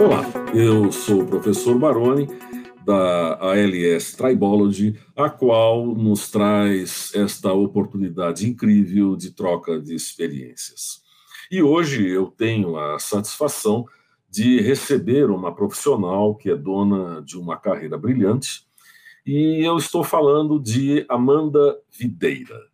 Olá, eu sou o professor Baroni da ALS Tribology, a qual nos traz esta oportunidade incrível de troca de experiências. E hoje eu tenho a satisfação de receber uma profissional que é dona de uma carreira brilhante, e eu estou falando de Amanda Videira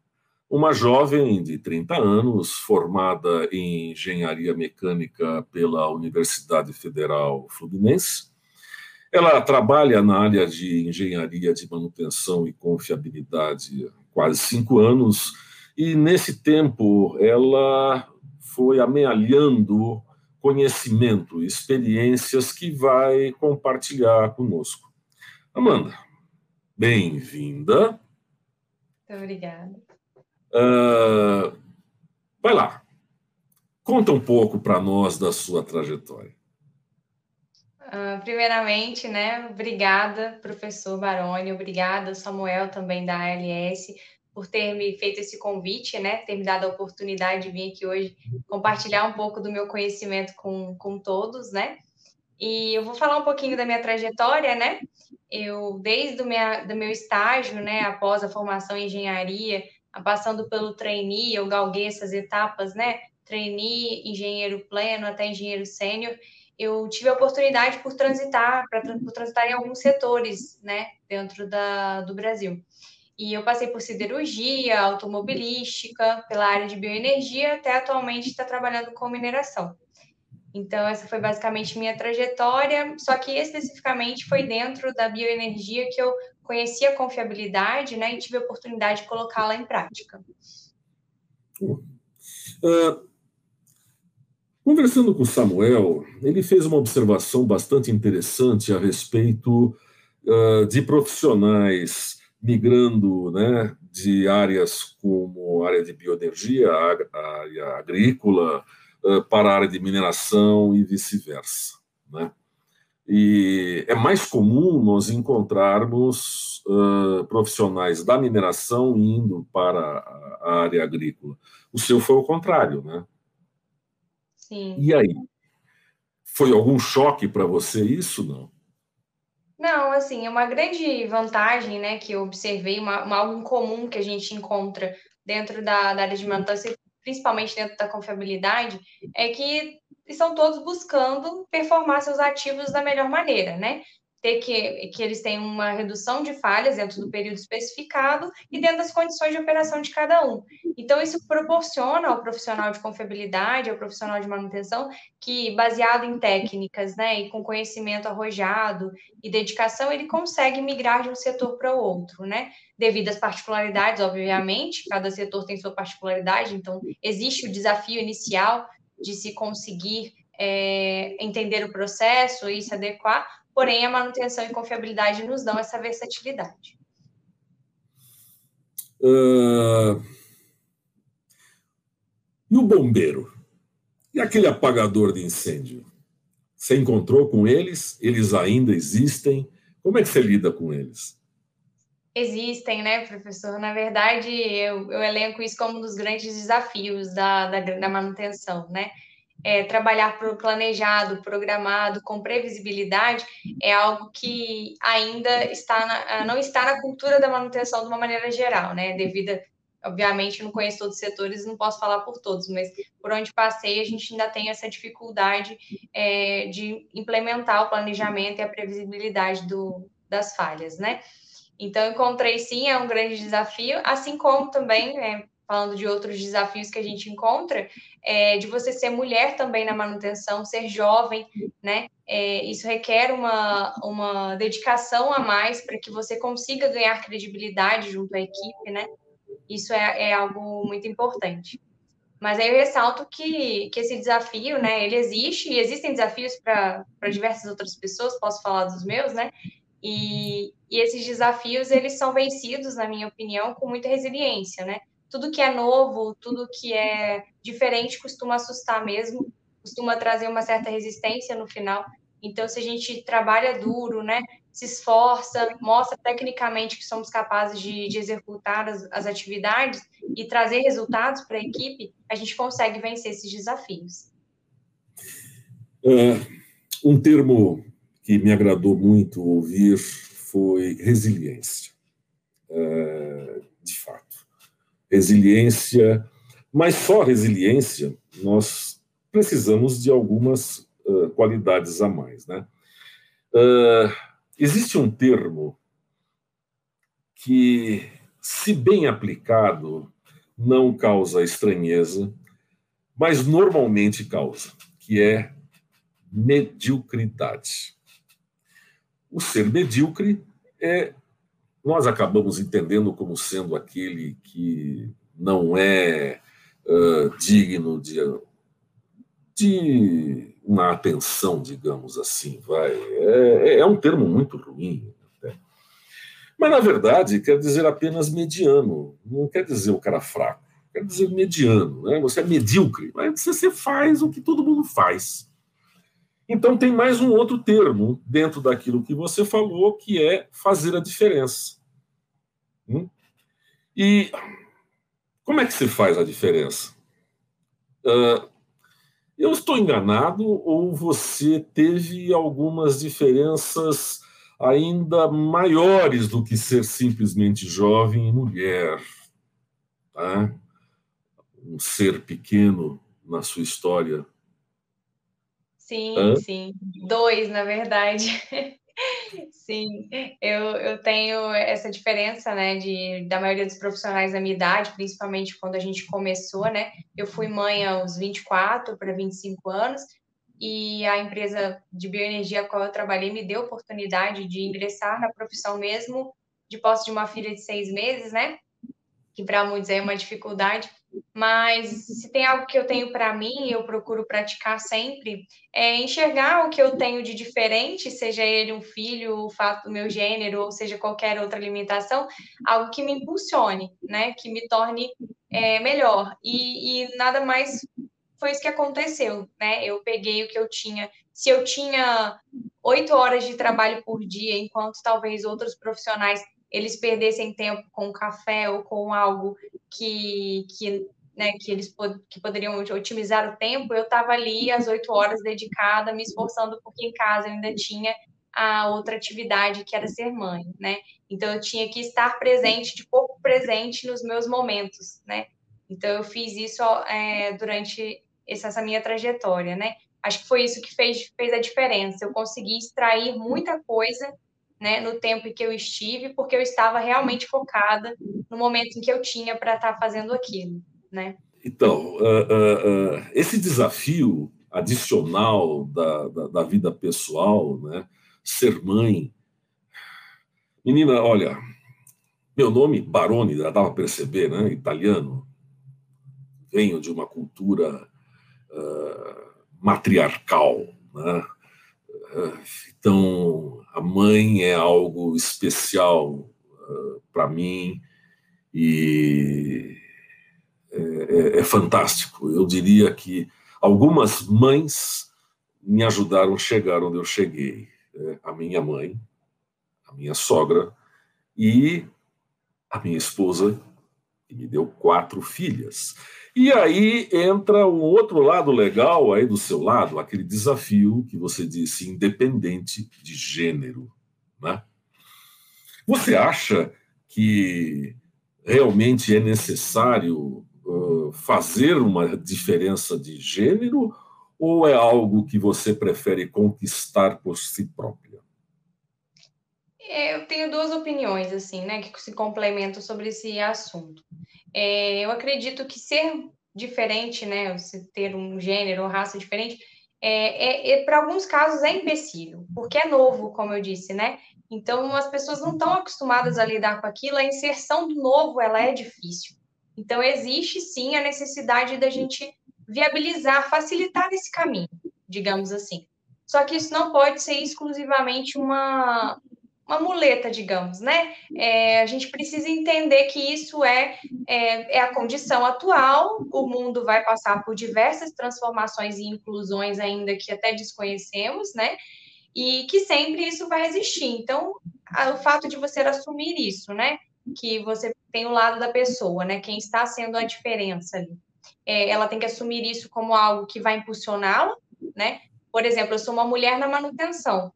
uma jovem de 30 anos, formada em engenharia mecânica pela Universidade Federal Fluminense. Ela trabalha na área de engenharia de manutenção e confiabilidade há quase cinco anos, e nesse tempo ela foi amealhando conhecimento, experiências que vai compartilhar conosco. Amanda, bem-vinda. Obrigada. Uh, vai lá. Conta um pouco para nós da sua trajetória. Uh, primeiramente, né, obrigada, professor Baroni, obrigada, Samuel, também da ALS, por ter me feito esse convite, né, ter me dado a oportunidade de vir aqui hoje compartilhar um pouco do meu conhecimento com, com todos, né, e eu vou falar um pouquinho da minha trajetória, né, eu, desde o minha, do meu estágio, né, após a formação em engenharia, passando pelo trainee, eu galguei essas etapas, né? Trainee, engenheiro pleno até engenheiro sênior. Eu tive a oportunidade por transitar, para transitar em alguns setores, né, dentro da, do Brasil. E eu passei por siderurgia, automobilística, pela área de bioenergia, até atualmente estar trabalhando com mineração. Então, essa foi basicamente minha trajetória, só que especificamente foi dentro da bioenergia que eu conheci a confiabilidade né, e tive a oportunidade de colocá-la em prática. Uh, conversando com Samuel, ele fez uma observação bastante interessante a respeito uh, de profissionais migrando né, de áreas como área de bioenergia, área agrícola, para a área de mineração e vice-versa. Né? E é mais comum nós encontrarmos uh, profissionais da mineração indo para a área agrícola. O seu foi o contrário, né? Sim. E aí? Foi algum choque para você isso, não? Não, assim, é uma grande vantagem, né, que eu observei, uma, uma, algo comum que a gente encontra dentro da, da área de manutenção, principalmente dentro da confiabilidade, é que estão todos buscando performar seus ativos da melhor maneira, né? Ter que, que eles tenham uma redução de falhas dentro do período especificado e dentro das condições de operação de cada um. Então, isso proporciona ao profissional de confiabilidade, ao profissional de manutenção, que, baseado em técnicas, né, e com conhecimento arrojado e dedicação, ele consegue migrar de um setor para o outro, né? Devido às particularidades, obviamente, cada setor tem sua particularidade, então, existe o desafio inicial de se conseguir é, entender o processo e se adequar, porém a manutenção e confiabilidade nos dão essa versatilidade. Uh... E o bombeiro? E aquele apagador de incêndio? Você encontrou com eles? Eles ainda existem? Como é que você lida com eles? Existem, né, professor? Na verdade, eu, eu elenco isso como um dos grandes desafios da, da, da manutenção, né? É, trabalhar por planejado, programado, com previsibilidade, é algo que ainda está na, não está na cultura da manutenção de uma maneira geral, né? Devido, obviamente, não conheço todos os setores, não posso falar por todos, mas por onde passei, a gente ainda tem essa dificuldade é, de implementar o planejamento e a previsibilidade do, das falhas, né? Então, encontrei sim, é um grande desafio, assim como também, né, falando de outros desafios que a gente encontra, é, de você ser mulher também na manutenção, ser jovem, né? É, isso requer uma, uma dedicação a mais para que você consiga ganhar credibilidade junto à equipe, né? Isso é, é algo muito importante. Mas aí eu ressalto que, que esse desafio, né, ele existe, e existem desafios para diversas outras pessoas, posso falar dos meus, né? E, e esses desafios, eles são vencidos, na minha opinião, com muita resiliência, né? Tudo que é novo, tudo que é diferente costuma assustar mesmo, costuma trazer uma certa resistência no final. Então, se a gente trabalha duro, né, se esforça, mostra tecnicamente que somos capazes de, de executar as, as, atividades e trazer resultados para a equipe, a gente consegue vencer esses desafios. É, um termo que me agradou muito ouvir foi resiliência. É, de fato. Resiliência, mas só resiliência, nós precisamos de algumas uh, qualidades a mais. Né? Uh, existe um termo que, se bem aplicado, não causa estranheza, mas normalmente causa, que é mediocridade. O ser medíocre é nós acabamos entendendo como sendo aquele que não é uh, digno de, de uma atenção, digamos assim, vai. É, é um termo muito ruim. Mas, na verdade, quer dizer apenas mediano, não quer dizer o cara fraco, quer dizer mediano. Né? Você é medíocre, mas você faz o que todo mundo faz. Então, tem mais um outro termo dentro daquilo que você falou, que é fazer a diferença. Hum? E como é que se faz a diferença? Uh, eu estou enganado ou você teve algumas diferenças ainda maiores do que ser simplesmente jovem e mulher? Tá? Um ser pequeno na sua história. Sim, Hã? sim. Dois, na verdade. Sim, eu, eu tenho essa diferença, né, de, da maioria dos profissionais da minha idade, principalmente quando a gente começou, né? Eu fui mãe aos 24 para 25 anos, e a empresa de bioenergia a qual eu trabalhei me deu oportunidade de ingressar na profissão mesmo de posse de uma filha de seis meses, né? Que para muitos é uma dificuldade, mas se tem algo que eu tenho para mim, eu procuro praticar sempre, é enxergar o que eu tenho de diferente, seja ele um filho, o fato do meu gênero, ou seja qualquer outra limitação, algo que me impulsione, né? Que me torne é, melhor. E, e nada mais foi isso que aconteceu, né? Eu peguei o que eu tinha. Se eu tinha oito horas de trabalho por dia, enquanto talvez outros profissionais eles perdessem tempo com café ou com algo que, que, né, que eles pod que poderiam otimizar o tempo, eu estava ali às oito horas dedicada, me esforçando, porque em casa eu ainda tinha a outra atividade que era ser mãe, né? Então eu tinha que estar presente, de corpo presente nos meus momentos, né? Então eu fiz isso é, durante essa minha trajetória, né? Acho que foi isso que fez, fez a diferença. Eu consegui extrair muita coisa né, no tempo em que eu estive, porque eu estava realmente focada no momento em que eu tinha para estar tá fazendo aquilo, né? Então, uh, uh, uh, esse desafio adicional da, da, da, vida pessoal, né, ser mãe, menina, olha, meu nome Baroni, já dava para perceber, né, italiano, venho de uma cultura matriarcal, né? Então, a mãe é algo especial uh, para mim e é, é, é, fantástico. Eu diria que algumas mães me ajudaram a chegar onde eu cheguei. É, a minha mãe, a minha sogra e a minha esposa, que me deu quatro filhas. E aí entra um outro lado legal aí do seu lado, aquele desafio que você disse, independente de gênero. Né? Você acha que realmente é necessário uh, fazer uma diferença de gênero ou é algo que você prefere conquistar por si própria? É, eu tenho duas opiniões assim, né, que se complementam sobre esse assunto. É, eu acredito que ser diferente, né, se ter um gênero ou raça diferente, é, é, é para alguns casos é empecilho, porque é novo, como eu disse, né? Então as pessoas não estão acostumadas a lidar com aquilo, a inserção do novo ela é difícil. Então existe sim a necessidade da gente viabilizar, facilitar esse caminho, digamos assim. Só que isso não pode ser exclusivamente uma, uma muleta, digamos, né? É, a gente precisa entender que isso é, é, é, a condição atual, o mundo vai passar por diversas transformações e inclusões ainda que até desconhecemos, né? E que sempre isso vai existir. Então, a, o fato de você assumir isso, né? Que você tem o lado da pessoa, né? Quem está sendo a diferença ali. É, ela tem que assumir isso como algo que vai impulsioná-la, né? Por exemplo, eu sou uma mulher na manutenção.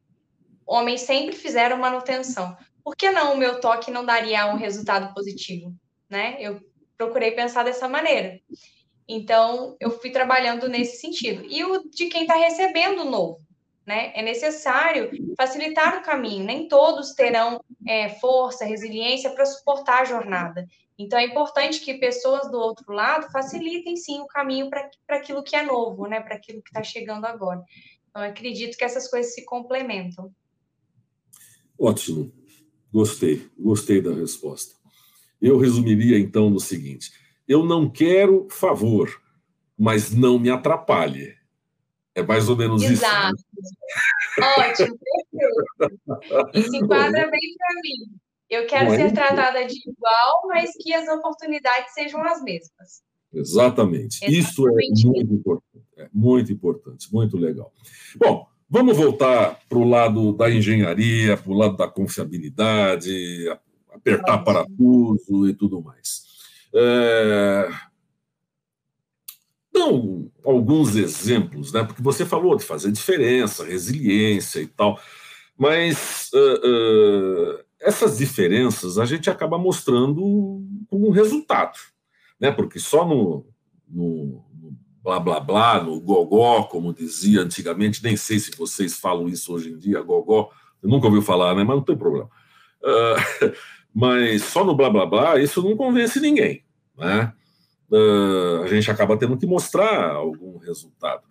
Homens sempre fizeram manutenção. Por que não o meu toque não daria um resultado positivo? Né? Eu procurei pensar dessa maneira. Então, eu fui trabalhando nesse sentido. E o de quem está recebendo o novo. Né? É necessário facilitar o caminho. Nem todos terão é, força, resiliência para suportar a jornada. Então, é importante que pessoas do outro lado facilitem, sim, o caminho para aquilo que é novo, né? para aquilo que está chegando agora. Então, acredito que essas coisas se complementam. Ótimo. Gostei, gostei da resposta. Eu resumiria, então, no seguinte: eu não quero favor, mas não me atrapalhe. É mais ou menos Exato. isso. Né? Ótimo, perfeito. Se enquadra bem para mim. Eu quero ser tratada de igual, mas que as oportunidades sejam as mesmas. Exatamente. Exatamente. Isso é muito importante. É muito importante, muito legal. Bom, vamos voltar para o lado da engenharia, para o lado da confiabilidade, apertar parafuso e tudo mais. É... Dão alguns exemplos, né? Porque você falou de fazer diferença, resiliência e tal, mas uh, uh, essas diferenças a gente acaba mostrando como resultado, né? Porque só no, no blá blá blá, no gogó, como dizia antigamente, nem sei se vocês falam isso hoje em dia, gogó, eu nunca ouviu falar, né? Mas não tem problema. Uh, mas só no blá blá blá, isso não convence ninguém, né? Uh, a gente acaba tendo que mostrar algum resultado.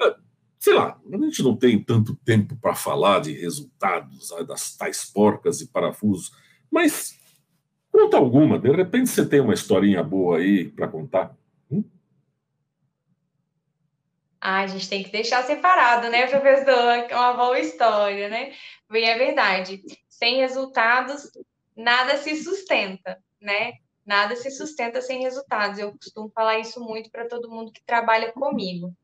Uh, sei lá, a gente não tem tanto tempo para falar de resultados das tais porcas e parafusos, mas conta alguma, de repente você tem uma historinha boa aí para contar. Ah, a gente tem que deixar separado, né, professor? É uma boa história, né? Bem, é verdade. Sem resultados, nada se sustenta, né? Nada se sustenta sem resultados. Eu costumo falar isso muito para todo mundo que trabalha comigo.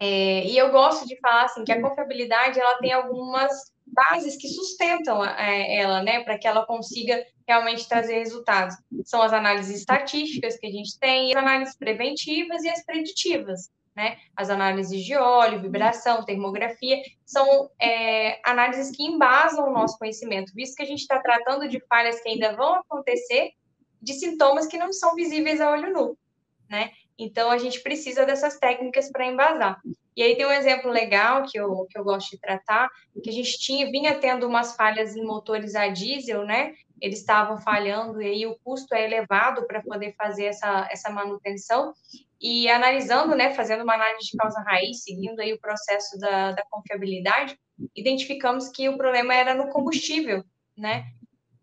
É, e eu gosto de falar assim que a confiabilidade ela tem algumas bases que sustentam é, ela, né, para que ela consiga realmente trazer resultados. São as análises estatísticas que a gente tem, as análises preventivas e as preditivas. Né? As análises de óleo, vibração, termografia, são é, análises que embasam o nosso conhecimento, visto que a gente está tratando de falhas que ainda vão acontecer, de sintomas que não são visíveis a olho nu. Né? Então, a gente precisa dessas técnicas para embasar. E aí tem um exemplo legal que eu, que eu gosto de tratar, que a gente tinha, vinha tendo umas falhas em motores a diesel, né? Eles estavam falhando e aí o custo é elevado para poder fazer essa, essa manutenção. E analisando, né, fazendo uma análise de causa raiz, seguindo aí o processo da, da confiabilidade, identificamos que o problema era no combustível, né?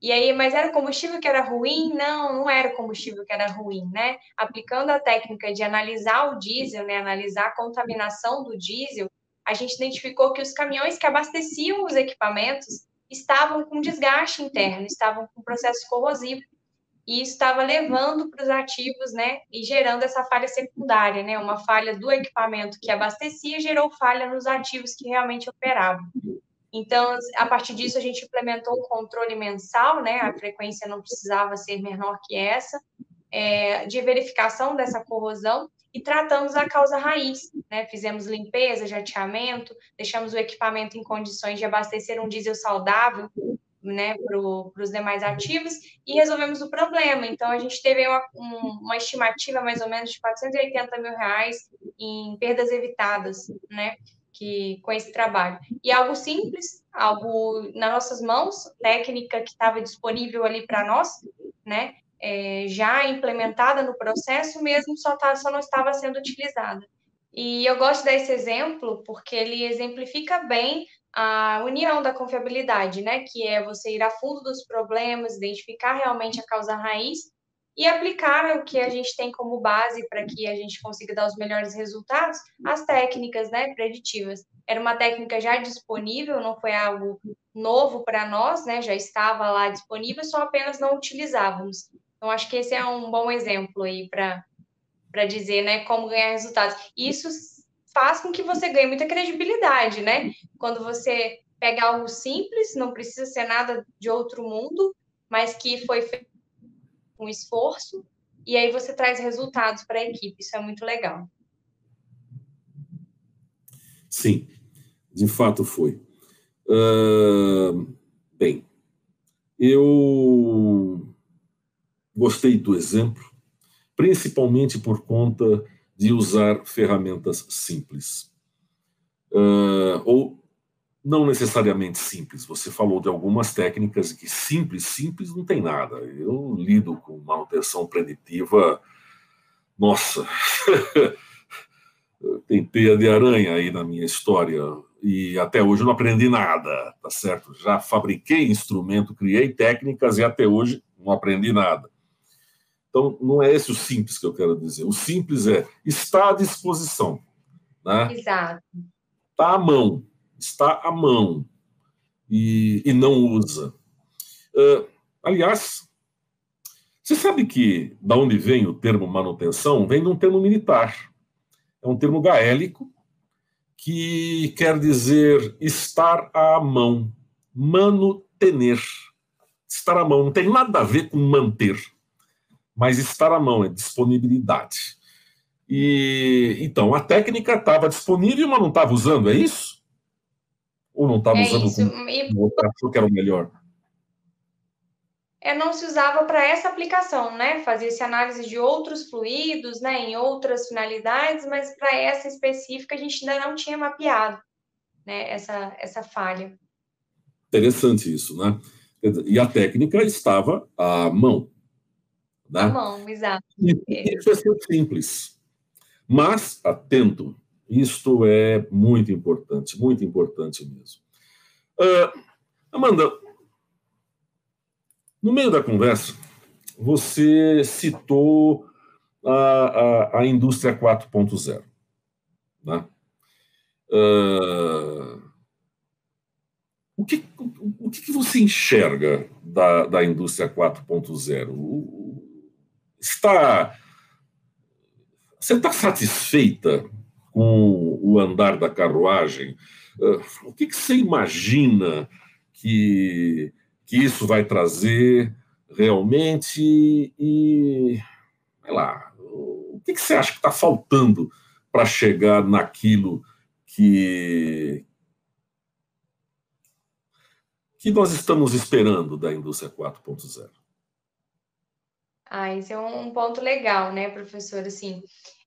E aí, mas era o combustível que era ruim? Não, não era o combustível que era ruim, né? Aplicando a técnica de analisar o diesel, né, analisar a contaminação do diesel, a gente identificou que os caminhões que abasteciam os equipamentos estavam com desgaste interno, estavam com processo corrosivo. E isso estava levando para os ativos, né, e gerando essa falha secundária, né, uma falha do equipamento que abastecia gerou falha nos ativos que realmente operavam. Então, a partir disso, a gente implementou um controle mensal, né? A frequência não precisava ser menor que essa, é, de verificação dessa corrosão e tratamos a causa raiz, né? Fizemos limpeza, jateamento, deixamos o equipamento em condições de abastecer um diesel saudável, né, para os demais ativos e resolvemos o problema. Então, a gente teve uma, um, uma estimativa mais ou menos de 480 mil reais em perdas evitadas, né? que com esse trabalho. E algo simples, algo nas nossas mãos, técnica que estava disponível ali para nós, né? É, já implementada no processo, mesmo só, tá, só não estava sendo utilizada. E eu gosto desse exemplo porque ele exemplifica bem a união da confiabilidade, né? Que é você ir a fundo dos problemas, identificar realmente a causa raiz e aplicar o que a gente tem como base para que a gente consiga dar os melhores resultados, as técnicas né, preditivas. Era uma técnica já disponível, não foi algo novo para nós, né, já estava lá disponível, só apenas não utilizávamos. Então, acho que esse é um bom exemplo aí para dizer né, como ganhar resultados. Isso faz com que você ganhe muita credibilidade, né? Quando você pega algo simples, não precisa ser nada de outro mundo, mas que foi feito com esforço, e aí você traz resultados para a equipe. Isso é muito legal. Sim. de fato foi. Uh, bem, eu gostei do exemplo, principalmente por conta de usar ferramentas simples. Uh, ou não necessariamente simples. Você falou de algumas técnicas que simples, simples não tem nada. Eu lido com manutenção preditiva, nossa, tem teia de aranha aí na minha história e até hoje eu não aprendi nada, tá certo? Já fabriquei instrumento, criei técnicas e até hoje não aprendi nada. Então, não é esse o simples que eu quero dizer. O simples é está à disposição. Né? Exato. Está à mão. Está à mão. E, e não usa. Uh, aliás, você sabe que da onde vem o termo manutenção? Vem de um termo militar. É um termo gaélico que quer dizer estar à mão, manutener. Estar à mão não tem nada a ver com manter mas estar à mão, é disponibilidade. E então a técnica estava disponível, mas não estava usando, é isso? Ou não estava é usando isso. como, e... achou que era o melhor? É, não se usava para essa aplicação, né? Fazia-se análise de outros fluidos, né, em outras finalidades, mas para essa específica a gente ainda não tinha mapeado, né, essa, essa falha. Interessante isso, né? E a técnica estava à mão. Né? À mão, exato. Isso é ser simples. Mas, atento, isto é muito importante, muito importante mesmo. Uh, Amanda, no meio da conversa, você citou a, a, a indústria 4.0. Né? Uh, o que, o que você enxerga da, da indústria 4.0? Está. Você está satisfeita com o andar da carruagem? Uh, o que, que, você imagina que, que isso vai trazer realmente? E, sei lá, o que, que você acha que está faltando para chegar naquilo que, que nós estamos esperando da indústria 4.0? Ah, esse é um ponto legal, né, professor? Assim,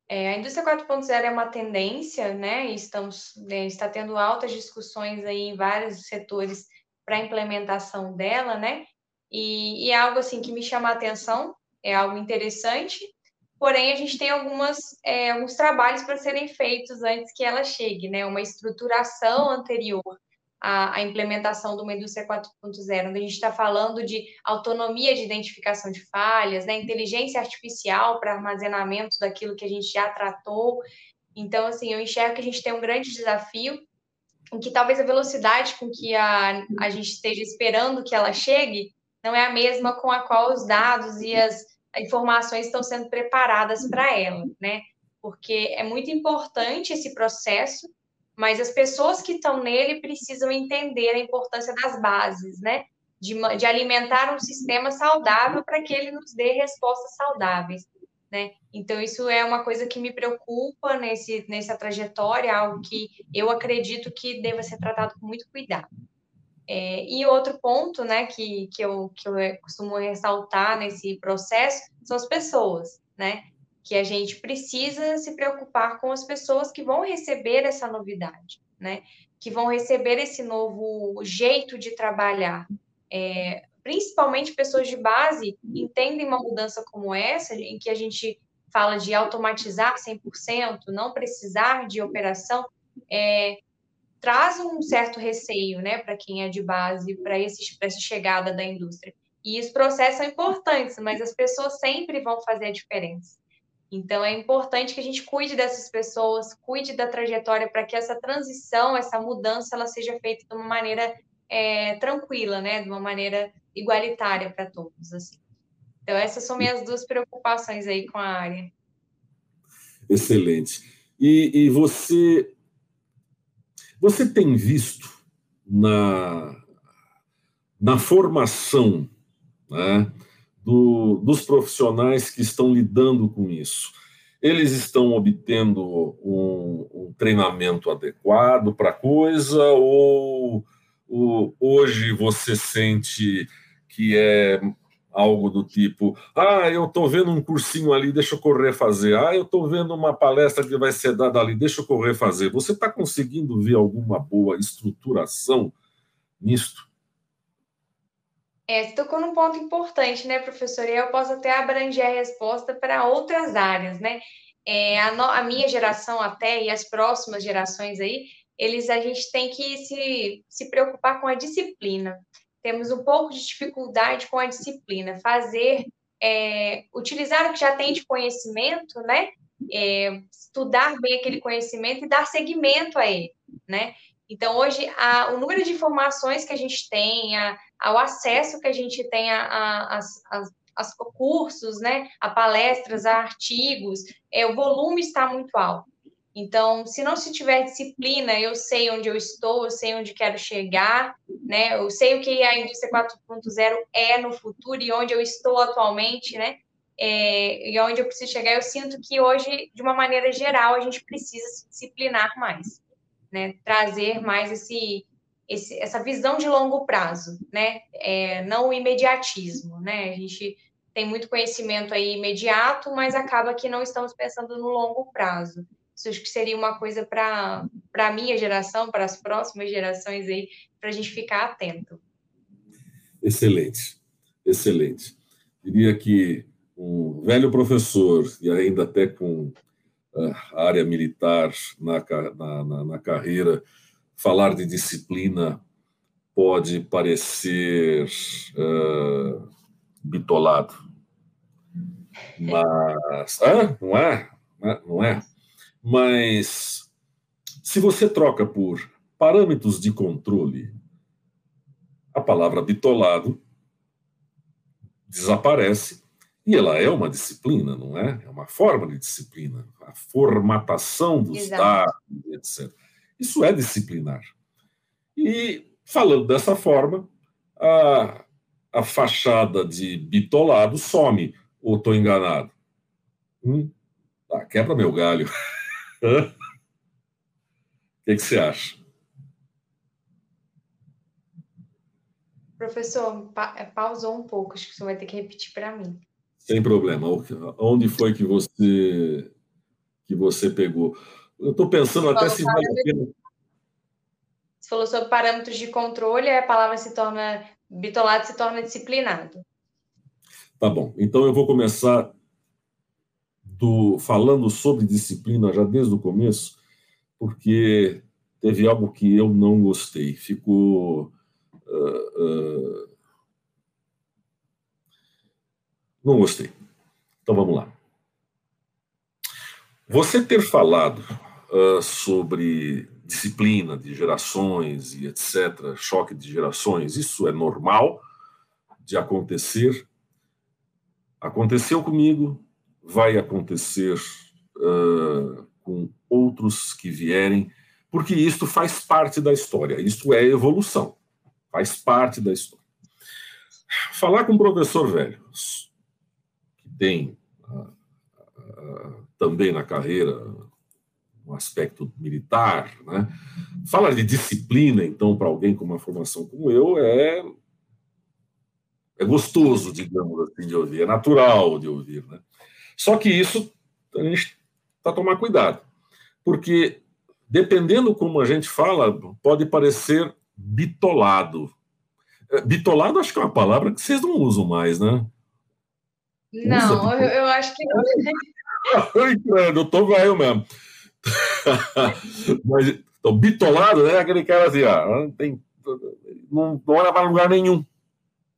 é, a indústria 4.0 é uma tendência, né? Estamos, né, está tendo altas discussões aí em vários setores para a implementação dela, né? E, e, é algo assim que me chama a atenção, é algo interessante. Porém, a gente tem algumas, é, alguns trabalhos para serem feitos antes que ela chegue, né? Uma estruturação anterior a, a implementação de uma indústria 4.0, onde a gente está falando de autonomia de identificação de falhas, né, inteligência artificial para armazenamento daquilo que a gente já tratou. Então, assim, eu enxergo que a gente tem um grande desafio, em que talvez a velocidade com que a, a gente esteja esperando que ela chegue não é a mesma com a qual os dados e as informações estão sendo preparadas para ela, né? Porque é muito importante esse processo, mas as pessoas que estão nele precisam entender a importância das bases, né? De, de alimentar um sistema saudável para que ele nos dê respostas saudáveis, né? Então, isso é uma coisa que me preocupa nesse, nessa trajetória, algo que eu acredito que deva ser tratado com muito cuidado. É, e outro ponto, né, que, que, eu, que eu costumo ressaltar nesse processo são as pessoas, né? Que a gente precisa se preocupar com as pessoas que vão receber essa novidade, né? Que vão receber esse novo jeito de trabalhar. É, principalmente pessoas de base entendem uma mudança como essa, em que a gente fala de automatizar 100%, não precisar de operação, é, traz um certo receio, né, para quem é de base, para essa chegada da indústria. E os processos são importantes, mas as pessoas sempre vão fazer a diferença. Então, é importante que a gente cuide dessas pessoas, cuide da trajetória para que essa transição, essa mudança, ela seja feita de uma maneira é, tranquila, né? De uma maneira igualitária para todos. Assim. Então, essas são minhas duas preocupações aí com a área. Excelente. E, e você, você tem visto na, na formação, né? Do, dos profissionais que estão lidando com isso. Eles estão obtendo um, um treinamento adequado para a coisa ou, ou hoje você sente que é algo do tipo: ah, eu estou vendo um cursinho ali, deixa eu correr fazer. Ah, eu estou vendo uma palestra que vai ser dada ali, deixa eu correr fazer. Você está conseguindo ver alguma boa estruturação nisto? É, você tocou num ponto importante, né, professor? E eu posso até abranger a resposta para outras áreas, né? É, a, no, a, minha geração até e as próximas gerações aí, eles a gente tem que se, se preocupar com a disciplina. Temos um pouco de dificuldade com a disciplina, fazer, é, utilizar o que já tem de conhecimento, né? É, estudar bem aquele conhecimento e dar seguimento a ele, né? Então, hoje, a, o número de informações que a gente tem, a, ao acesso que a gente tem a, a, a, a, cursos, né, a palestras, a artigos, é, o volume está muito alto. Então, se não se tiver disciplina, eu sei onde eu estou, eu sei onde quero chegar, né? Eu sei o que a indústria 4.0 é no futuro e onde eu estou atualmente, né? É, e onde eu preciso chegar, eu sinto que hoje, de uma maneira geral, a gente precisa se disciplinar mais né? Trazer mais esse, esse, essa visão de longo prazo, né? É, não o imediatismo, né? A gente tem muito conhecimento aí imediato, mas acaba que não estamos pensando no longo prazo. Isso acho que seria uma coisa para a minha geração, para as próximas gerações aí, para a gente ficar atento. Excelente, excelente. Diria que um velho professor, e ainda até com a área militar na, na, na carreira, falar de disciplina pode parecer uh, bitolado. Mas. Ah, não é? Não é? Mas se você troca por parâmetros de controle, a palavra bitolado desaparece e ela é uma disciplina, não é? É uma forma de disciplina. A formatação dos Exato. dados, etc. Isso é disciplinar. E, falando dessa forma, a, a fachada de bitolado some. Ou estou enganado? Hum? Ah, quebra meu galho. o que, que você acha? Professor, pa pausou um pouco, acho que você vai ter que repetir para mim. Sem problema. Onde foi que você que você pegou? Eu estou pensando até se vale a pena. Você falou sobre parâmetros de controle, a palavra se torna bitolado se torna disciplinado. Tá bom. Então eu vou começar do falando sobre disciplina já desde o começo, porque teve algo que eu não gostei. Ficou uh, uh, Não gostei. Então vamos lá. Você ter falado uh, sobre disciplina de gerações e etc., choque de gerações, isso é normal de acontecer. Aconteceu comigo, vai acontecer uh, com outros que vierem, porque isto faz parte da história, isto é evolução, faz parte da história. Falar com um professor velho tem uh, uh, também na carreira um aspecto militar, né? Fala de disciplina, então, para alguém com uma formação como eu, é é gostoso, digamos assim, de ouvir, é natural de ouvir, né? Só que isso a gente está a tomar cuidado, porque dependendo como a gente fala, pode parecer bitolado. É, bitolado acho que é uma palavra que vocês não usam mais, né? Não, eu, eu, acho que não. eu tô velho mesmo. Mas, então, bitolado, né? Aquele cara assim, ó, não, tem, não, não olha para lugar nenhum.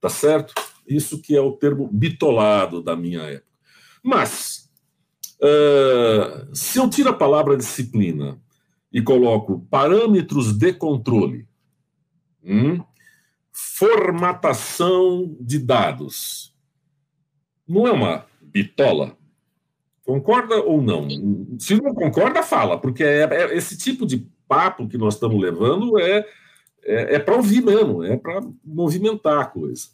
Tá certo? Isso que é o termo bitolado da minha época. Mas, uh, se eu tiro a palavra disciplina e coloco parâmetros de controle, hum, formatação de dados, não é uma bitola? Concorda ou não? Se não concorda, fala, porque é, é esse tipo de papo que nós estamos levando é, é, é para ouvir mesmo, é para movimentar a coisa.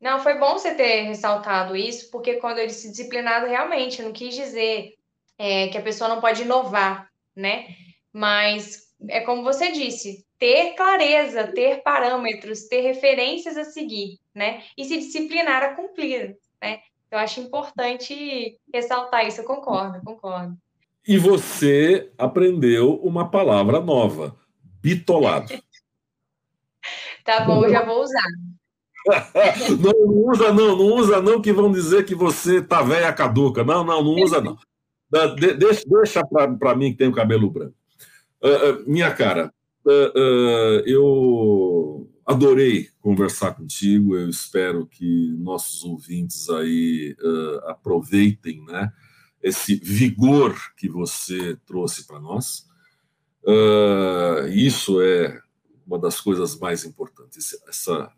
Não, foi bom você ter ressaltado isso, porque quando eu disse disciplinado, realmente, não quis dizer é, que a pessoa não pode inovar, né? Mas é como você disse, ter clareza, ter parâmetros, ter referências a seguir, né? E se disciplinar a cumprir, né? Eu acho importante ressaltar isso, eu concordo, concordo. E você aprendeu uma palavra nova, bitolado. tá bom, já vou usar. não, não, usa não, não usa não, que vão dizer que você tá velha caduca. Não, não, não usa não. De, deixa deixa para mim que tem o cabelo branco. Uh, uh, minha cara, uh, eu adorei conversar contigo. Eu espero que nossos ouvintes aí aproveitem, né? esse vigor que você trouxe para nós. Uh, isso é uma das coisas mais importantes, essa,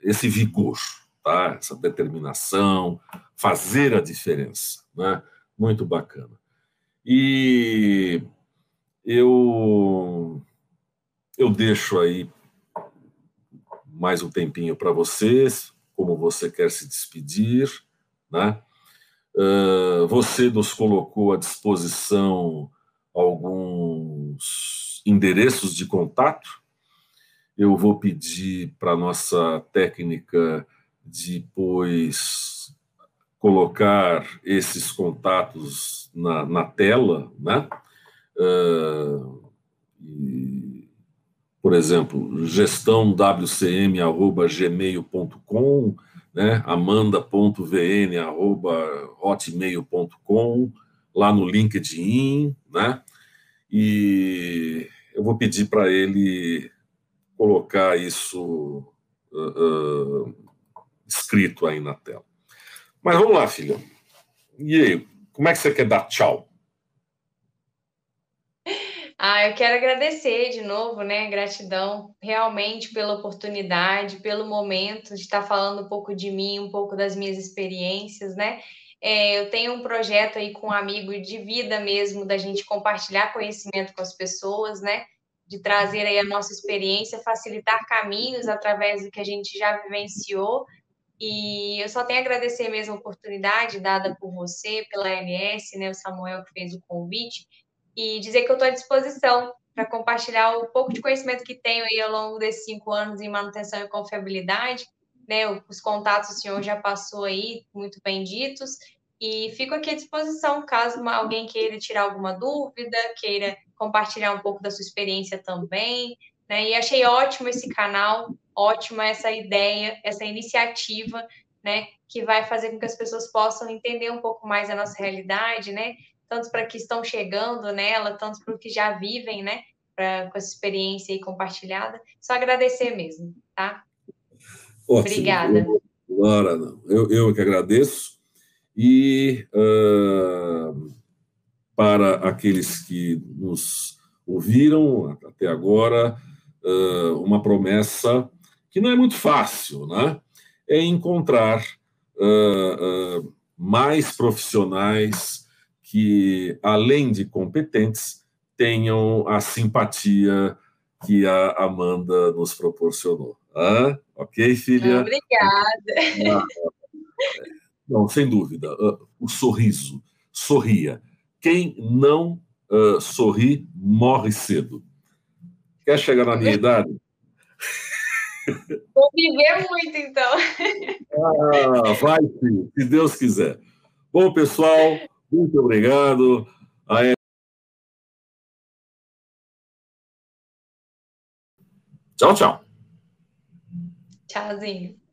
esse vigor, tá? essa determinação, fazer a diferença. Né? Muito bacana. E eu, eu deixo aí mais um tempinho para vocês, como você quer se despedir, né? Uh, você nos colocou à disposição alguns endereços de contato. Eu vou pedir para nossa técnica depois colocar esses contatos na, na tela, né? Uh, e, por exemplo, gestãowcm.gmail.com, né? amanda.vn.hotmail.com, lá no LinkedIn, né? E eu vou pedir para ele colocar isso uh, uh, escrito aí na tela. Mas vamos lá, filha. E aí, como é que você quer dar tchau? Ah, eu quero agradecer de novo, né? Gratidão realmente pela oportunidade, pelo momento de estar falando um pouco de mim, um pouco das minhas experiências, né? É, eu tenho um projeto aí com um amigo de vida mesmo, da gente compartilhar conhecimento com as pessoas, né? De trazer aí a nossa experiência, facilitar caminhos através do que a gente já vivenciou. E eu só tenho a agradecer mesmo a oportunidade dada por você, pela LS, né? O Samuel que fez o convite e dizer que eu estou à disposição para compartilhar o pouco de conhecimento que tenho aí ao longo desses cinco anos em manutenção e confiabilidade. Né, os contatos o senhor já passou aí, muito bem ditos, e fico aqui à disposição caso alguém queira tirar alguma dúvida, queira compartilhar um pouco da sua experiência também. Né, e achei ótimo esse canal, ótima essa ideia, essa iniciativa, né, que vai fazer com que as pessoas possam entender um pouco mais a nossa realidade, né, tanto para que estão chegando nela, tanto para que já vivem, né? Pra, com essa experiência aí compartilhada. Só agradecer mesmo, tá? Ótimo. Obrigada. Laura, não. Eu, eu que agradeço. E uh, para aqueles que nos ouviram até agora, uh, uma promessa que não é muito fácil, né? É encontrar uh, mais profissionais que, além de competentes, tenham a simpatia que a Amanda nos proporcionou. Ah, ok, filha? Obrigada. Não, sem dúvida. O sorriso. Sorria. Quem não uh, sorri morre cedo. Quer chegar na minha idade? Vou viver muito, então. Ah, vai, sim, se Deus quiser. Bom, pessoal, muito obrigado. A Tchau, tchau. Tchauzinho.